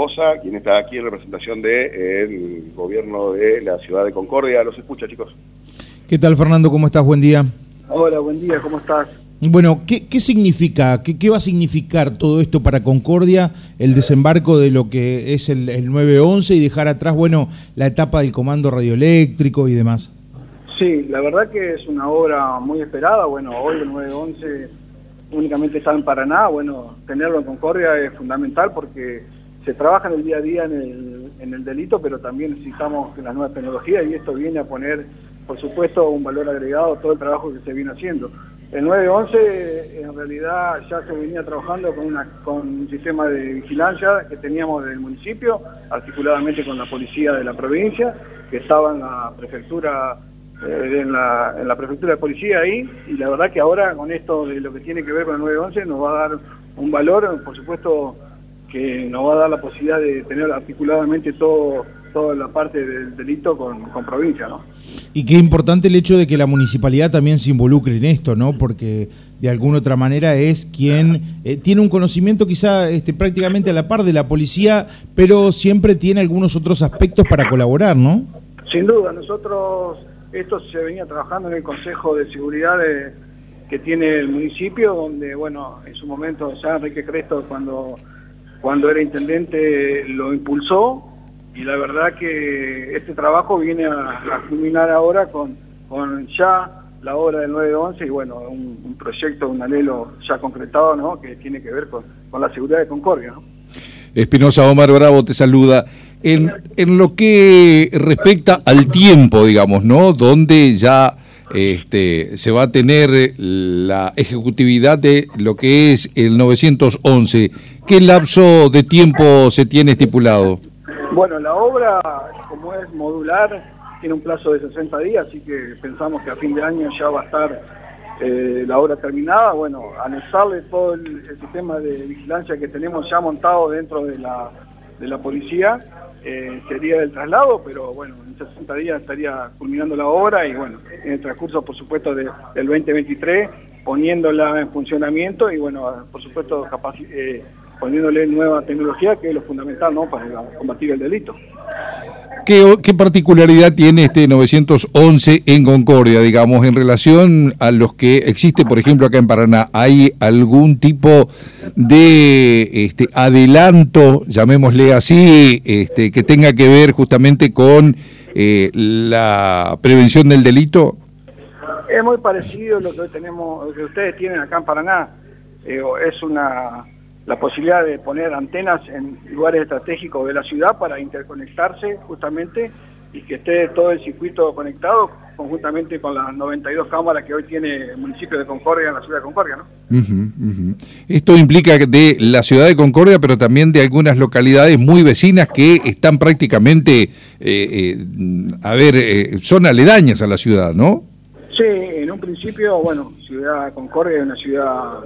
Barbosa, quien está aquí en representación del gobierno de la ciudad de Concordia. Los escucha, chicos. ¿Qué tal, Fernando? ¿Cómo estás? Buen día. Hola, buen día, ¿cómo estás? Bueno, ¿qué, significa, qué, va a significar todo esto para Concordia, el desembarco de lo que es el, el 911 y dejar atrás, bueno, la etapa del comando radioeléctrico y demás? Sí, la verdad que es una obra muy esperada. Bueno, hoy el 911 únicamente está en Paraná. Bueno, tenerlo en Concordia es fundamental porque se trabaja en el día a día en el, delito, pero también necesitamos la nueva tecnología y esto viene a poner, por supuesto, un valor agregado a todo el trabajo que se viene haciendo. El 911 en realidad ya se venía trabajando con, una, con un sistema de vigilancia que teníamos del municipio, articuladamente con la policía de la provincia, que estaba en la prefectura, eh, en, la, en la prefectura de policía ahí, y la verdad que ahora con esto de lo que tiene que ver con el 911 nos va a dar un valor, por supuesto, que nos va a dar la posibilidad de tener articuladamente todo toda la parte del delito con, provincia, ¿no? Y qué importante el hecho de que la municipalidad también se involucre en esto, ¿no? Porque de alguna otra manera es quien eh, tiene un conocimiento quizá este, prácticamente a la par de la policía, pero siempre tiene algunos otros aspectos para colaborar, ¿no? Sin duda, nosotros, esto se venía trabajando en el Consejo de Seguridad que tiene el municipio, donde, bueno, en su momento ya Enrique Cresto, cuando, cuando era intendente, lo impulsó, y la verdad que este trabajo viene a, culminar ahora con, con ya la obra del 911 y bueno, un, proyecto, un anhelo ya concretado, ¿no? Que tiene que ver con, la seguridad de Concordia, ¿no? Espinosa Omar Bravo te saluda. En, en lo que respecta al tiempo, digamos, ¿no? Donde ya este, se va a tener la ejecutividad de lo que es el 911. ¿Qué lapso de tiempo se tiene estipulado? Bueno, la obra, como es modular, tiene un plazo de 60 días, así que pensamos que a fin de año ya va a estar eh, la obra terminada. Bueno, anexarle todo el, sistema de vigilancia que tenemos ya montado dentro de la, de la policía eh, sería el traslado, pero bueno, en 60 días estaría culminando la obra y bueno, en el transcurso, por supuesto, del 2023, poniéndola en funcionamiento y bueno, por supuesto, eh, poniéndole nueva tecnología, que es lo fundamental ¿no? para combatir el delito. ¿Qué, particularidad tiene este 911 en Concordia, digamos, en relación a los que existe, por ejemplo, acá en Paraná? ¿Hay algún tipo de este, adelanto, llamémosle así, este, que tenga que ver justamente con eh, la prevención del delito? Es muy parecido a lo que tenemos, lo que ustedes tienen acá en Paraná. Eh, es una la posibilidad de poner antenas en lugares estratégicos de la ciudad para interconectarse justamente y que esté todo el circuito conectado conjuntamente con las 92 cámaras que hoy tiene el municipio de Concordia en la ciudad de Concordia. ¿no? Esto implica de la ciudad de Concordia, pero también de algunas localidades muy vecinas que están prácticamente, eh, eh, a ver, eh, son aledañas a la ciudad, ¿no? Sí, en un principio, bueno, Ciudad Concordia es una ciudad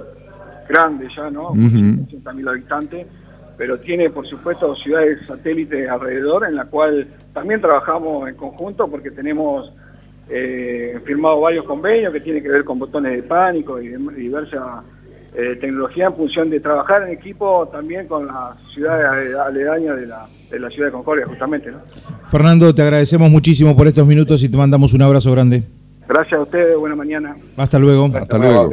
grande ya, ¿no? Uh habitantes, pero tiene por supuesto ciudades satélites alrededor en la cual también trabajamos en conjunto porque tenemos eh, firmado varios convenios que tienen que ver con botones de pánico y, diversa eh, tecnología en función de trabajar en equipo también con las ciudades aledañas de la, de la ciudad de Concordia justamente. ¿no? Fernando, te agradecemos muchísimo por estos minutos y te mandamos un abrazo grande. Gracias a ustedes, buena mañana. Hasta luego. Hasta, luego.